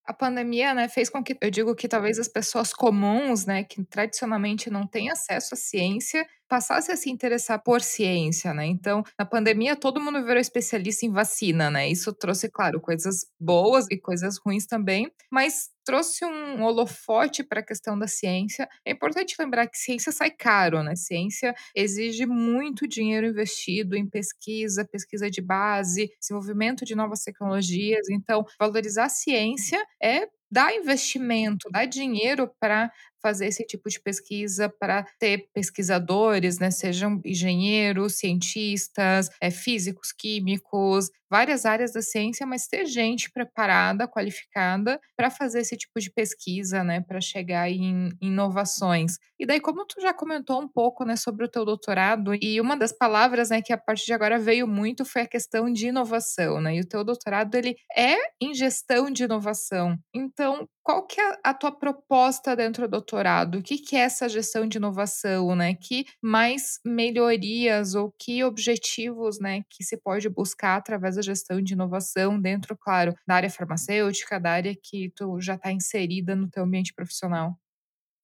A pandemia, né, fez com que eu digo que talvez as pessoas comuns, né, que tradicionalmente não têm acesso à ciência, passasse a se interessar por ciência, né? Então, na pandemia, todo mundo virou especialista em vacina, né? Isso trouxe, claro, coisas boas e coisas ruins também, mas trouxe um holofote para a questão da ciência. É importante lembrar que ciência sai caro, né? Ciência exige muito dinheiro investido em pesquisa, pesquisa de base, desenvolvimento de novas tecnologias. Então, valorizar a ciência é dar investimento, dar dinheiro para fazer esse tipo de pesquisa para ter pesquisadores, né, sejam engenheiros, cientistas, é, físicos, químicos, várias áreas da ciência, mas ter gente preparada, qualificada para fazer esse tipo de pesquisa, né, para chegar em inovações. E daí, como tu já comentou um pouco, né, sobre o teu doutorado, e uma das palavras, né, que a partir de agora veio muito foi a questão de inovação, né, e o teu doutorado, ele é em gestão de inovação. Então, qual que é a tua proposta dentro do doutorado? O que, que é essa gestão de inovação, né? Que mais melhorias ou que objetivos, né, que se pode buscar através da gestão de inovação dentro, claro, da área farmacêutica, da área que tu já está inserida no teu ambiente profissional?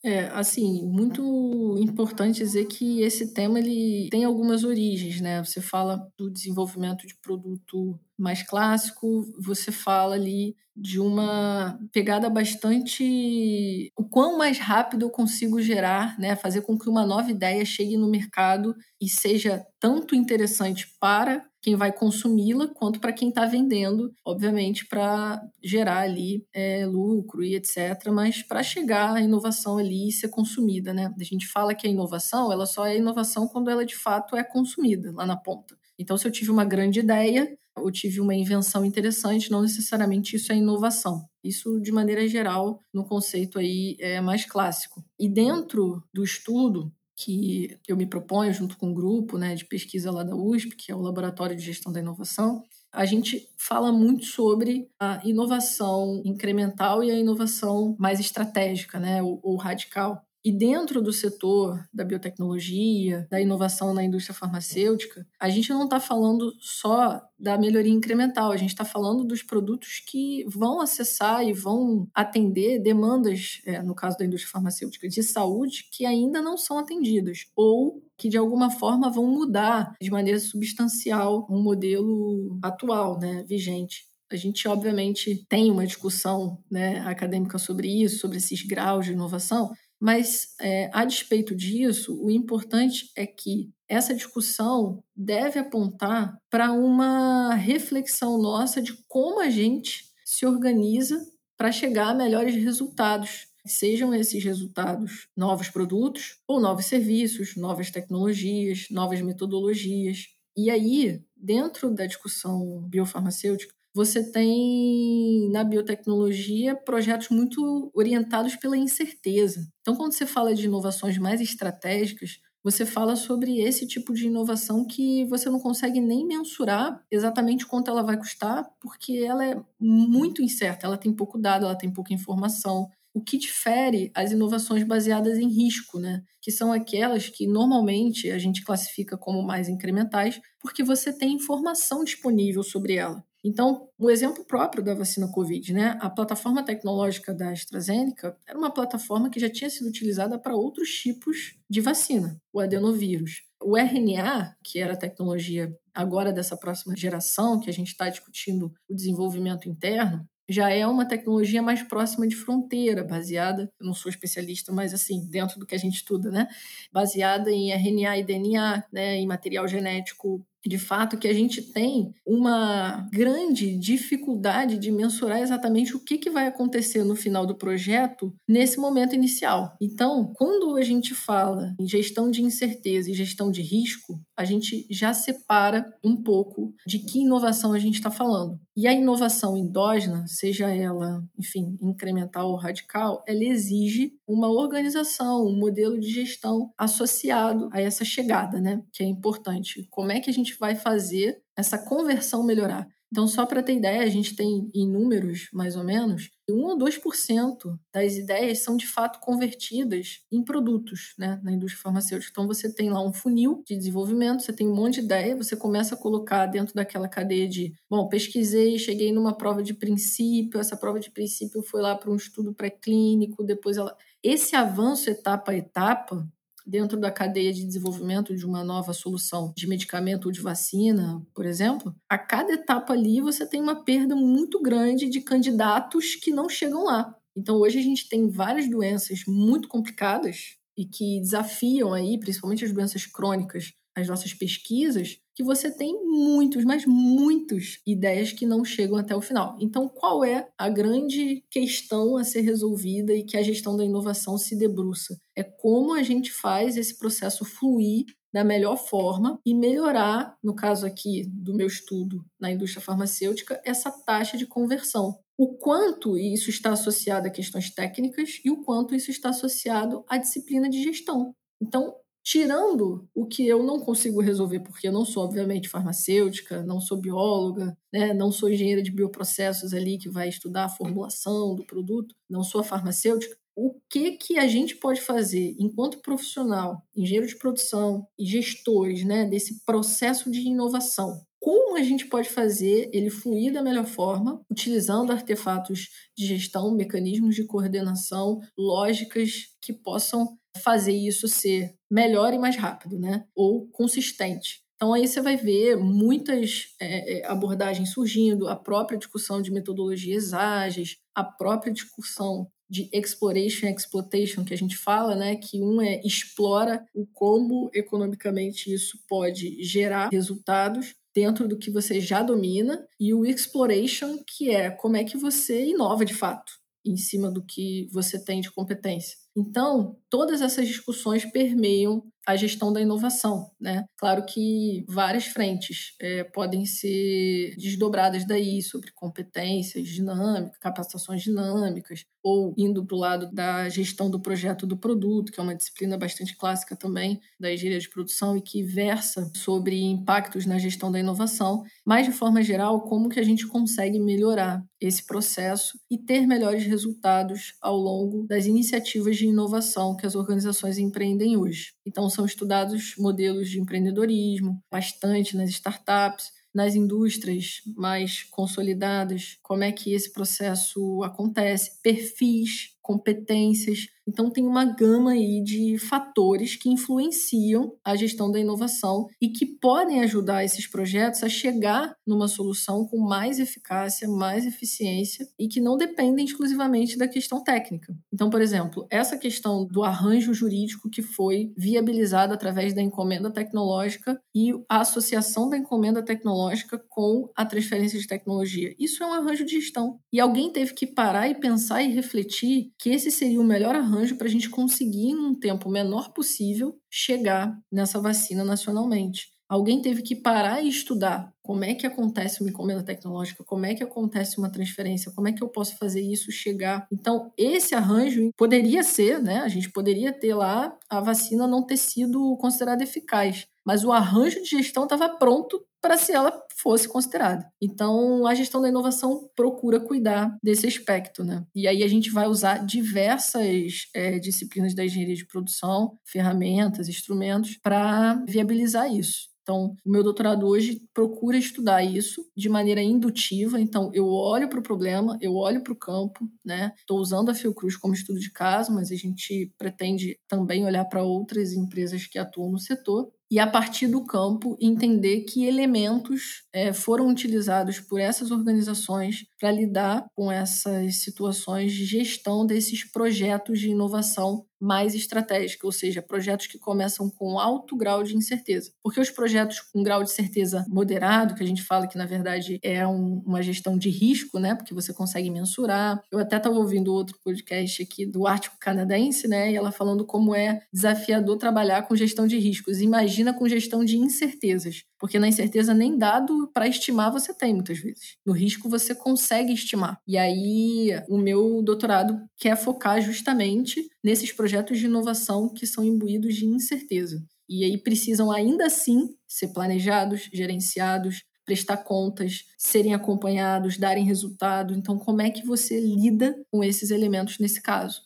É, assim, muito importante dizer que esse tema ele tem algumas origens, né? Você fala do desenvolvimento de produto mais clássico, você fala ali de uma pegada bastante o quão mais rápido eu consigo gerar, né, fazer com que uma nova ideia chegue no mercado e seja tanto interessante para quem vai consumi-la quanto para quem está vendendo, obviamente para gerar ali é, lucro e etc. Mas para chegar a inovação ali e ser consumida, né? A gente fala que a inovação ela só é inovação quando ela de fato é consumida lá na ponta. Então, se eu tive uma grande ideia, eu tive uma invenção interessante, não necessariamente isso é inovação. Isso, de maneira geral, no conceito aí é mais clássico. E dentro do estudo, que eu me proponho junto com um grupo né, de pesquisa lá da USP, que é o Laboratório de Gestão da Inovação, a gente fala muito sobre a inovação incremental e a inovação mais estratégica, né, ou, ou radical. E dentro do setor da biotecnologia, da inovação na indústria farmacêutica, a gente não está falando só da melhoria incremental, a gente está falando dos produtos que vão acessar e vão atender demandas, é, no caso da indústria farmacêutica, de saúde que ainda não são atendidas, ou que de alguma forma vão mudar de maneira substancial um modelo atual, né, vigente. A gente, obviamente, tem uma discussão né, acadêmica sobre isso, sobre esses graus de inovação, mas, é, a despeito disso, o importante é que essa discussão deve apontar para uma reflexão nossa de como a gente se organiza para chegar a melhores resultados. Sejam esses resultados novos produtos ou novos serviços, novas tecnologias, novas metodologias. E aí, dentro da discussão biofarmacêutica, você tem na biotecnologia projetos muito orientados pela incerteza. Então, quando você fala de inovações mais estratégicas, você fala sobre esse tipo de inovação que você não consegue nem mensurar exatamente quanto ela vai custar, porque ela é muito incerta, ela tem pouco dado, ela tem pouca informação. O que difere as inovações baseadas em risco, né? Que são aquelas que normalmente a gente classifica como mais incrementais, porque você tem informação disponível sobre ela. Então, o exemplo próprio da vacina Covid, né? A plataforma tecnológica da AstraZeneca era uma plataforma que já tinha sido utilizada para outros tipos de vacina, o adenovírus. O RNA, que era a tecnologia agora dessa próxima geração, que a gente está discutindo o desenvolvimento interno, já é uma tecnologia mais próxima de fronteira, baseada, eu não sou especialista, mas assim, dentro do que a gente estuda, né? Baseada em RNA e DNA, né, em material genético de fato que a gente tem uma grande dificuldade de mensurar exatamente o que, que vai acontecer no final do projeto nesse momento inicial. Então, quando a gente fala em gestão de incerteza e gestão de risco, a gente já separa um pouco de que inovação a gente está falando. E a inovação endógena, seja ela, enfim, incremental ou radical, ela exige uma organização, um modelo de gestão associado a essa chegada, né? Que é importante. Como é que a gente vai fazer essa conversão melhorar? Então, só para ter ideia, a gente tem em números, mais ou menos, 1 ou 2% das ideias são de fato convertidas em produtos né, na indústria farmacêutica. Então, você tem lá um funil de desenvolvimento, você tem um monte de ideia, você começa a colocar dentro daquela cadeia de, bom, pesquisei, cheguei numa prova de princípio, essa prova de princípio foi lá para um estudo pré-clínico, depois ela. Esse avanço etapa a etapa dentro da cadeia de desenvolvimento de uma nova solução de medicamento ou de vacina, por exemplo, a cada etapa ali você tem uma perda muito grande de candidatos que não chegam lá. Então hoje a gente tem várias doenças muito complicadas e que desafiam aí, principalmente as doenças crônicas, as nossas pesquisas, que você tem muitos, mas muitos ideias que não chegam até o final. Então, qual é a grande questão a ser resolvida e que a gestão da inovação se debruça? É como a gente faz esse processo fluir da melhor forma e melhorar, no caso aqui do meu estudo na indústria farmacêutica, essa taxa de conversão. O quanto isso está associado a questões técnicas e o quanto isso está associado à disciplina de gestão. Então, tirando o que eu não consigo resolver, porque eu não sou, obviamente, farmacêutica, não sou bióloga, né, não sou engenheira de bioprocessos ali que vai estudar a formulação do produto, não sou farmacêutica. O que, que a gente pode fazer enquanto profissional, engenheiro de produção e gestores né, desse processo de inovação? Como a gente pode fazer ele fluir da melhor forma, utilizando artefatos de gestão, mecanismos de coordenação, lógicas que possam fazer isso ser melhor e mais rápido, né? Ou consistente. Então aí você vai ver muitas é, é, abordagens surgindo, a própria discussão de metodologias ágeis, a própria discussão de exploration e exploitation que a gente fala, né, que um é explora o como economicamente isso pode gerar resultados dentro do que você já domina e o exploration que é como é que você inova de fato em cima do que você tem de competência. Então, todas essas discussões permeiam a gestão da inovação, né? Claro que várias frentes é, podem ser desdobradas daí sobre competências dinâmicas, capacitações dinâmicas, ou indo para o lado da gestão do projeto do produto, que é uma disciplina bastante clássica também da engenharia de produção e que versa sobre impactos na gestão da inovação, mas de forma geral, como que a gente consegue melhorar esse processo e ter melhores resultados ao longo das iniciativas de inovação que as organizações empreendem hoje. Então, são estudados modelos de empreendedorismo, bastante nas startups, nas indústrias mais consolidadas, como é que esse processo acontece, perfis, competências, então, tem uma gama aí de fatores que influenciam a gestão da inovação e que podem ajudar esses projetos a chegar numa solução com mais eficácia, mais eficiência e que não dependem exclusivamente da questão técnica. Então, por exemplo, essa questão do arranjo jurídico que foi viabilizado através da encomenda tecnológica e a associação da encomenda tecnológica com a transferência de tecnologia. Isso é um arranjo de gestão. E alguém teve que parar e pensar e refletir que esse seria o melhor arranjo arranjo para a gente conseguir, em um tempo menor possível, chegar nessa vacina nacionalmente. Alguém teve que parar e estudar como é que acontece uma encomenda tecnológica, como é que acontece uma transferência, como é que eu posso fazer isso chegar. Então, esse arranjo poderia ser, né? A gente poderia ter lá a vacina não ter sido considerada eficaz, mas o arranjo de gestão estava pronto para se ela fosse considerada. Então, a gestão da inovação procura cuidar desse aspecto, né? E aí a gente vai usar diversas é, disciplinas da engenharia de produção, ferramentas, instrumentos para viabilizar isso. Então, o meu doutorado hoje procura estudar isso de maneira indutiva. Então, eu olho para o problema, eu olho para o campo, né? Estou usando a Fiocruz como estudo de caso, mas a gente pretende também olhar para outras empresas que atuam no setor e a partir do campo entender que elementos é, foram utilizados por essas organizações para lidar com essas situações de gestão desses projetos de inovação mais estratégica, ou seja, projetos que começam com alto grau de incerteza. Porque os projetos com grau de certeza moderado, que a gente fala que na verdade é um, uma gestão de risco, né, porque você consegue mensurar. Eu até estava ouvindo outro podcast aqui do Ártico Canadense, né, e ela falando como é desafiador trabalhar com gestão de riscos. Imagina com gestão de incertezas, porque na incerteza nem dado para estimar você tem muitas vezes. No risco você consegue estimar. E aí, o meu doutorado quer focar justamente nesses projetos de inovação que são imbuídos de incerteza. E aí precisam ainda assim ser planejados, gerenciados, prestar contas, serem acompanhados, darem resultado. Então, como é que você lida com esses elementos nesse caso?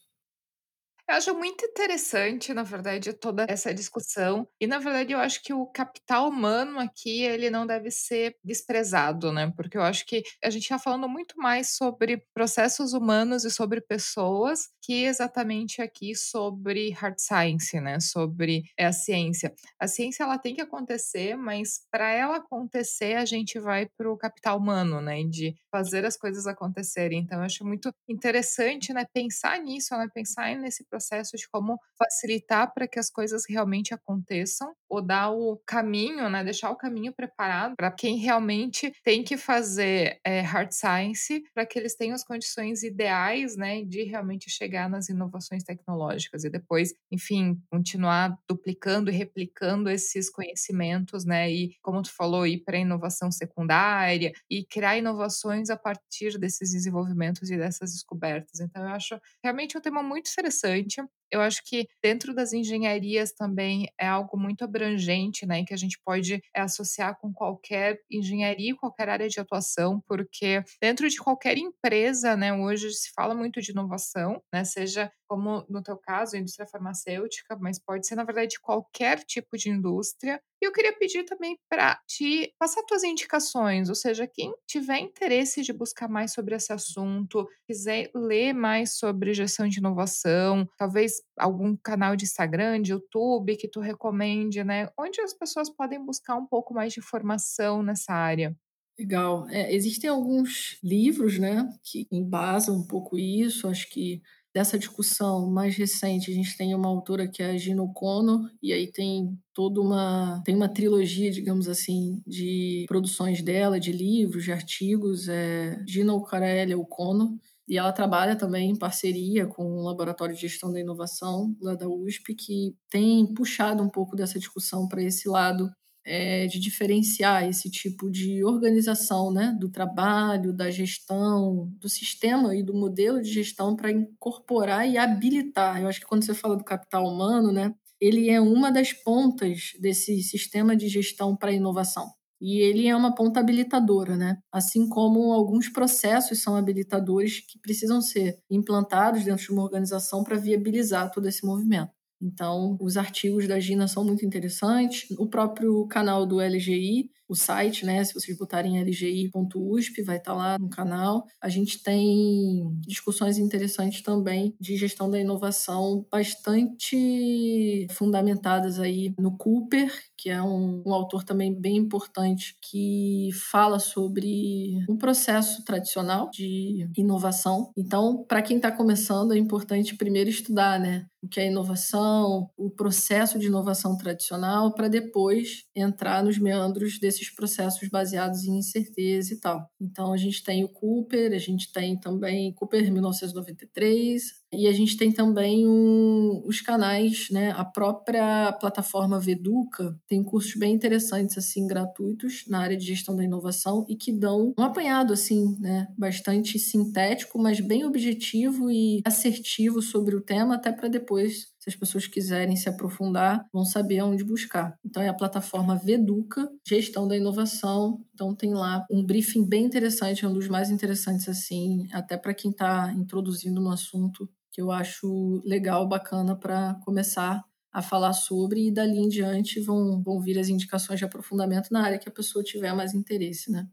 Eu acho muito interessante, na verdade, toda essa discussão. E, na verdade, eu acho que o capital humano aqui, ele não deve ser desprezado, né? Porque eu acho que a gente está falando muito mais sobre processos humanos e sobre pessoas que exatamente aqui sobre hard science, né? Sobre é, a ciência. A ciência, ela tem que acontecer, mas para ela acontecer, a gente vai para o capital humano, né? De fazer as coisas acontecerem. Então, eu acho muito interessante, né? Pensar nisso, né? Pensar nesse processo de como facilitar para que as coisas realmente aconteçam, ou dar o caminho, né, deixar o caminho preparado para quem realmente tem que fazer é, hard science, para que eles tenham as condições ideais, né, de realmente chegar nas inovações tecnológicas e depois, enfim, continuar duplicando e replicando esses conhecimentos, né, e como tu falou, ir para a inovação secundária e criar inovações a partir desses desenvolvimentos e dessas descobertas. Então, eu acho realmente um tema muito interessante менше. Eu acho que dentro das engenharias também é algo muito abrangente, né, que a gente pode é, associar com qualquer engenharia, qualquer área de atuação, porque dentro de qualquer empresa, né, hoje se fala muito de inovação, né, seja como no teu caso, a indústria farmacêutica, mas pode ser, na verdade, qualquer tipo de indústria. E eu queria pedir também para te passar tuas indicações, ou seja, quem tiver interesse de buscar mais sobre esse assunto, quiser ler mais sobre gestão de inovação, talvez algum canal de Instagram, de YouTube que tu recomende, né? Onde as pessoas podem buscar um pouco mais de informação nessa área? Legal. É, existem alguns livros, né, que embasam um pouco isso. Acho que dessa discussão mais recente, a gente tem uma autora que é a Gina O'Connor, e aí tem toda uma tem uma trilogia, digamos assim, de produções dela, de livros, de artigos, é Gina O'Carelli O'Connor, E ela trabalha também em parceria com o Laboratório de Gestão da Inovação lá da USP, que tem puxado um pouco dessa discussão para esse lado é, de diferenciar esse tipo de organização né, do trabalho, da gestão, do sistema e do modelo de gestão para incorporar e habilitar. Eu acho que quando você fala do capital humano, né, ele é uma das pontas desse sistema de gestão para inovação. E ele é uma ponta habilitadora, né? Assim como alguns processos são habilitadores que precisam ser implantados dentro de uma organização para viabilizar todo esse movimento. Então, os artigos da Gina são muito interessantes. O próprio canal do LGI o site, né? Se vocês botarem lgi.usp, vai estar tá lá no canal. A gente tem discussões interessantes também de gestão da inovação, bastante fundamentadas aí no Cooper, que é um, um autor também bem importante, que fala sobre um processo tradicional de inovação. Então, para quem está começando, é importante primeiro estudar, né? O que é inovação, o processo de inovação tradicional, para depois entrar nos meandros desse esses processos baseados em incerteza e tal. Então a gente tem o Cooper, a gente tem também Cooper 1993, e a gente tem também um, os canais, né? A própria plataforma Veduca tem cursos bem interessantes, assim, gratuitos na área de gestão da inovação e que dão um apanhado, assim, né? Bastante sintético, mas bem objetivo e assertivo sobre o tema, até para depois se as pessoas quiserem se aprofundar, vão saber onde buscar. Então é a plataforma Veduca, gestão da inovação. Então tem lá um briefing bem interessante, um dos mais interessantes assim, até para quem está introduzindo no assunto que eu acho legal, bacana para começar a falar sobre e dali em diante vão, vão vir as indicações de aprofundamento na área que a pessoa tiver mais interesse, né?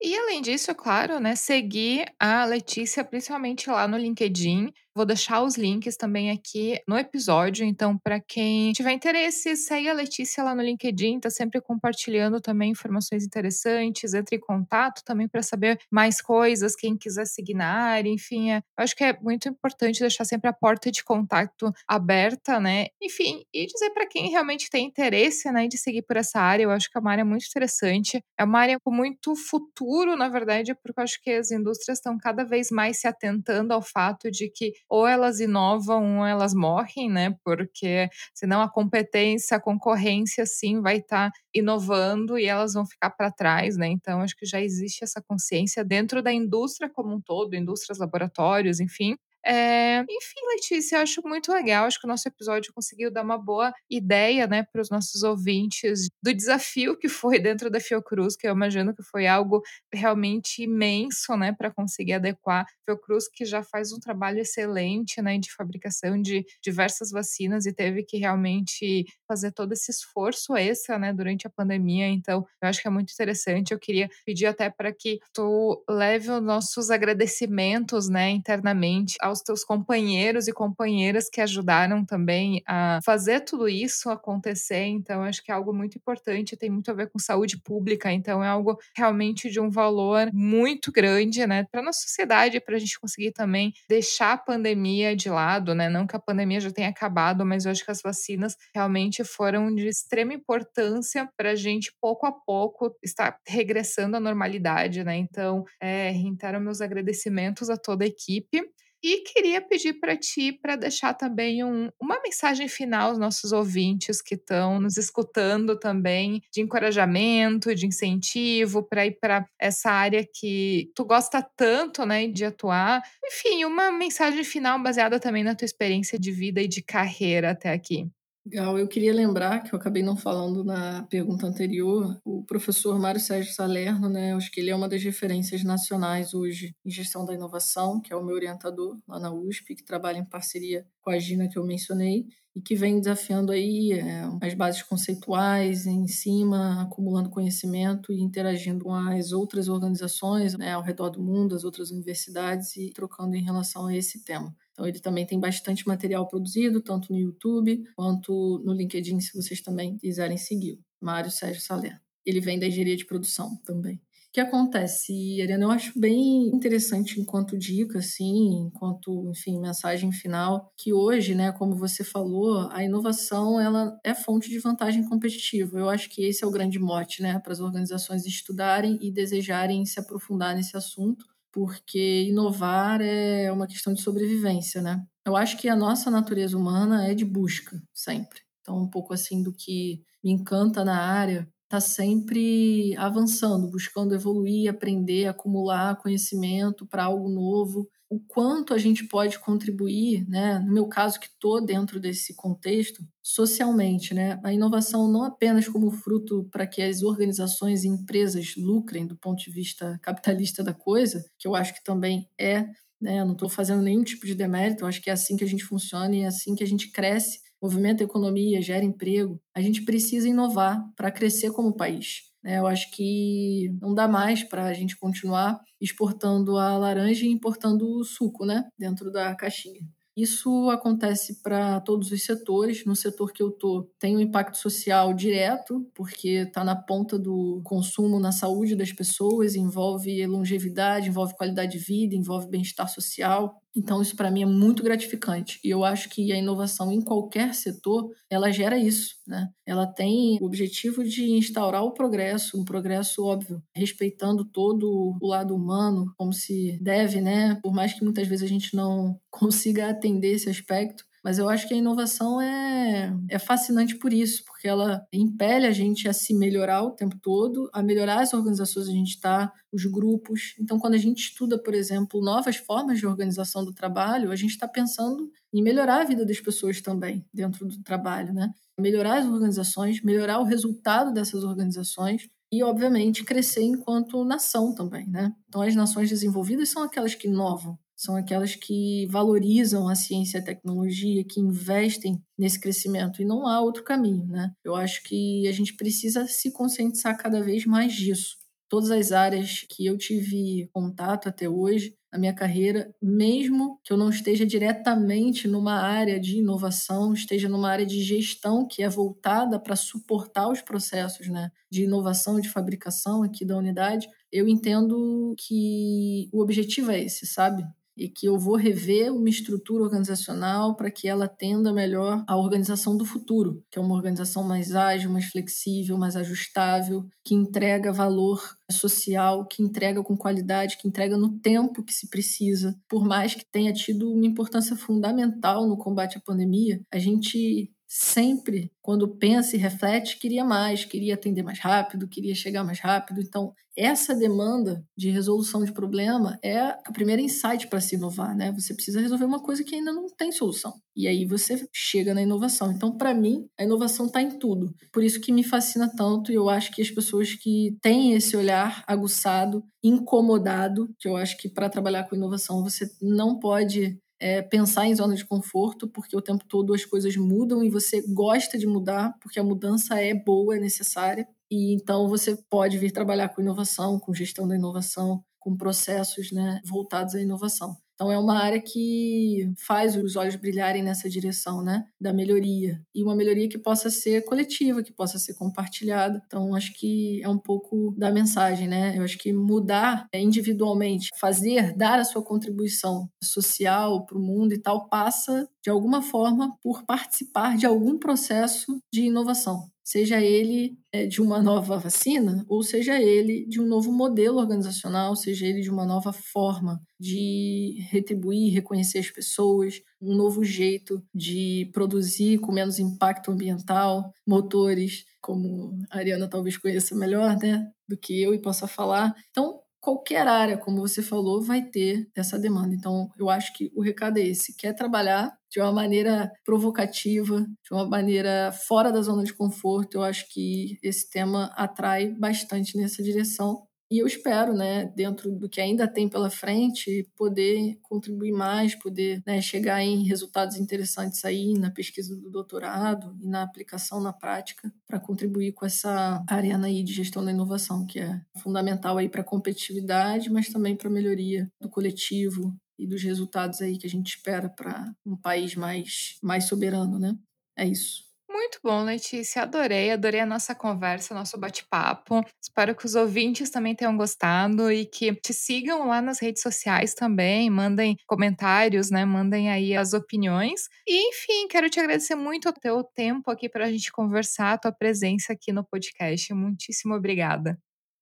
E além disso, é claro, né, seguir a Letícia principalmente lá no LinkedIn. Vou deixar os links também aqui no episódio, então para quem tiver interesse, segue a Letícia lá no LinkedIn, tá sempre compartilhando também informações interessantes, entre em contato também para saber mais coisas, quem quiser seguir na área, enfim, é, acho que é muito importante deixar sempre a porta de contato aberta, né? Enfim, e dizer para quem realmente tem interesse, né, de seguir por essa área, eu acho que é uma área muito interessante, é uma área com muito futuro, na verdade, porque eu acho que as indústrias estão cada vez mais se atentando ao fato de que ou elas inovam ou elas morrem, né? Porque senão a competência, a concorrência, sim, vai estar tá inovando e elas vão ficar para trás, né? Então, acho que já existe essa consciência dentro da indústria como um todo, indústrias, laboratórios, enfim, é, enfim, Letícia, acho muito legal. Acho que o nosso episódio conseguiu dar uma boa ideia, né, para os nossos ouvintes do desafio que foi dentro da Fiocruz, que eu imagino que foi algo realmente imenso, né, para conseguir adequar. Fiocruz que já faz um trabalho excelente, né, de fabricação de diversas vacinas e teve que realmente fazer todo esse esforço extra, né, durante a pandemia. Então, eu acho que é muito interessante. Eu queria pedir até para que tu leve os nossos agradecimentos, né, internamente aos teus companheiros e companheiras que ajudaram também a fazer tudo isso acontecer. Então, acho que é algo muito importante, tem muito a ver com saúde pública. Então, é algo realmente de um valor muito grande, né, para nossa sociedade, para a gente conseguir também deixar a pandemia de lado, né? Não que a pandemia já tenha acabado, mas eu acho que as vacinas realmente foram de extrema importância para a gente, pouco a pouco, estar regressando à normalidade, né? Então, é, reitero meus agradecimentos a toda a equipe. E queria pedir para ti para deixar também um, uma mensagem final aos nossos ouvintes que estão nos escutando também, de encorajamento, de incentivo para ir para essa área que tu gosta tanto, né, de atuar. Enfim, uma mensagem final baseada também na tua experiência de vida e de carreira até aqui. Legal, eu queria lembrar que eu acabei não falando na pergunta anterior, o professor Mário Sérgio Salerno, né? Acho que ele é uma das referências nacionais hoje em gestão da inovação, que é o meu orientador lá na USP, que trabalha em parceria com a Gina que eu mencionei e que vem desafiando aí é, as bases conceituais em cima, acumulando conhecimento e interagindo com as outras organizações né, ao redor do mundo, as outras universidades e trocando em relação a esse tema. Então, ele também tem bastante material produzido, tanto no YouTube quanto no LinkedIn, se vocês também quiserem seguir. Mário Sérgio Salerno. Ele vem da engenharia de produção também. O que acontece, Ariana? Eu acho bem interessante enquanto dica, assim, enquanto, enfim, mensagem final, que hoje, né, como você falou, a inovação ela é fonte de vantagem competitiva. Eu acho que esse é o grande mote, né, para as organizações estudarem e desejarem se aprofundar nesse assunto porque inovar é uma questão de sobrevivência, né? Eu acho que a nossa natureza humana é de busca, sempre. Então, um pouco assim do que me encanta na área, tá sempre avançando, buscando evoluir, aprender, acumular conhecimento para algo novo o quanto a gente pode contribuir, né? No meu caso que estou dentro desse contexto, socialmente, né? A inovação não apenas como fruto para que as organizações e empresas lucrem do ponto de vista capitalista da coisa, que eu acho que também é, né? Não estou fazendo nenhum tipo de demérito, eu acho que é assim que a gente funciona e é assim que a gente cresce, movimenta a economia, gera emprego. A gente precisa inovar para crescer como país. Né? Eu acho que não dá mais para a gente continuar exportando a laranja e importando o suco né? dentro da caixinha. Isso acontece para todos os setores. No setor que eu estou, tem um impacto social direto, porque está na ponta do consumo na saúde das pessoas, envolve longevidade, envolve qualidade de vida, envolve bem-estar social. Então, isso para mim é muito gratificante. E eu acho que a inovação em qualquer setor, ela gera isso, né? Ela tem o objetivo de instaurar o progresso, um progresso óbvio, respeitando todo o lado humano, como se deve, né? Por mais que muitas vezes a gente não consiga atender esse aspecto, mas eu acho que a inovação é, é fascinante por isso, porque ela impele a gente a se melhorar o tempo todo, a melhorar as organizações a gente está, os grupos. Então, quando a gente estuda, por exemplo, novas formas de organização do trabalho, a gente está pensando em melhorar a vida das pessoas também dentro do trabalho, né? Melhorar as organizações, melhorar o resultado dessas organizações e, obviamente, crescer enquanto nação também, né? Então, as nações desenvolvidas são aquelas que inovam, são aquelas que valorizam a ciência e a tecnologia, que investem nesse crescimento e não há outro caminho, né? Eu acho que a gente precisa se conscientizar cada vez mais disso. Todas as áreas que eu tive contato até hoje na minha carreira, mesmo que eu não esteja diretamente numa área de inovação, esteja numa área de gestão que é voltada para suportar os processos né, de inovação de fabricação aqui da unidade, eu entendo que o objetivo é esse, sabe? E que eu vou rever uma estrutura organizacional para que ela atenda melhor à organização do futuro, que é uma organização mais ágil, mais flexível, mais ajustável, que entrega valor social, que entrega com qualidade, que entrega no tempo que se precisa. Por mais que tenha tido uma importância fundamental no combate à pandemia, a gente sempre, quando pensa e reflete, queria mais, queria atender mais rápido, queria chegar mais rápido. Então, essa demanda de resolução de problema é a primeira insight para se inovar, né? Você precisa resolver uma coisa que ainda não tem solução. E aí você chega na inovação. Então, para mim, a inovação está em tudo. Por isso que me fascina tanto e eu acho que as pessoas que têm esse olhar aguçado, incomodado, que eu acho que para trabalhar com inovação você não pode é, pensar em zona de conforto, porque o tempo todo as coisas mudam e você gosta de mudar, porque a mudança é boa, é necessária. E então você pode vir trabalhar com inovação, com gestão da inovação, com processos né, voltados à inovação. Então, é uma área que faz os olhos brilharem nessa direção, né? Da melhoria. E uma melhoria que possa ser coletiva, que possa ser compartilhada. Então, acho que é um pouco da mensagem, né? Eu acho que mudar é, individualmente, fazer, dar a sua contribuição social para o mundo e tal, passa, de alguma forma, por participar de algum processo de inovação seja ele é, de uma nova vacina ou seja ele de um novo modelo organizacional, seja ele de uma nova forma de retribuir, reconhecer as pessoas, um novo jeito de produzir com menos impacto ambiental, motores, como a Ariana talvez conheça melhor, né, do que eu e possa falar. Então, qualquer área, como você falou, vai ter essa demanda. Então, eu acho que o recado é esse: quer trabalhar de uma maneira provocativa, de uma maneira fora da zona de conforto, eu acho que esse tema atrai bastante nessa direção. E eu espero, né, dentro do que ainda tem pela frente, poder contribuir mais, poder né, chegar em resultados interessantes aí na pesquisa do doutorado e na aplicação na prática, para contribuir com essa arena aí de gestão da inovação, que é fundamental aí para a competitividade, mas também para a melhoria do coletivo e dos resultados aí que a gente espera para um país mais, mais soberano, né? É isso. Muito bom, Letícia. Adorei, adorei a nossa conversa, nosso bate-papo. Espero que os ouvintes também tenham gostado e que te sigam lá nas redes sociais também, mandem comentários, né? Mandem aí as opiniões. E, enfim, quero te agradecer muito o teu tempo aqui para a gente conversar, a tua presença aqui no podcast. Muitíssimo obrigada.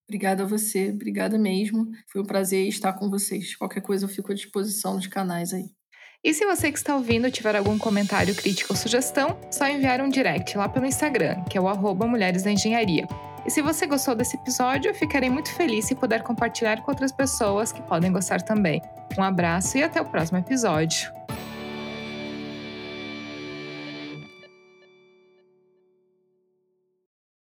Obrigada a você, obrigada mesmo. Foi um prazer estar com vocês. Qualquer coisa eu fico à disposição nos canais aí. E se você que está ouvindo tiver algum comentário, crítica ou sugestão, só enviar um direct lá pelo Instagram, que é o arroba Mulheres da Engenharia. E se você gostou desse episódio, eu ficarei muito feliz se puder compartilhar com outras pessoas que podem gostar também. Um abraço e até o próximo episódio.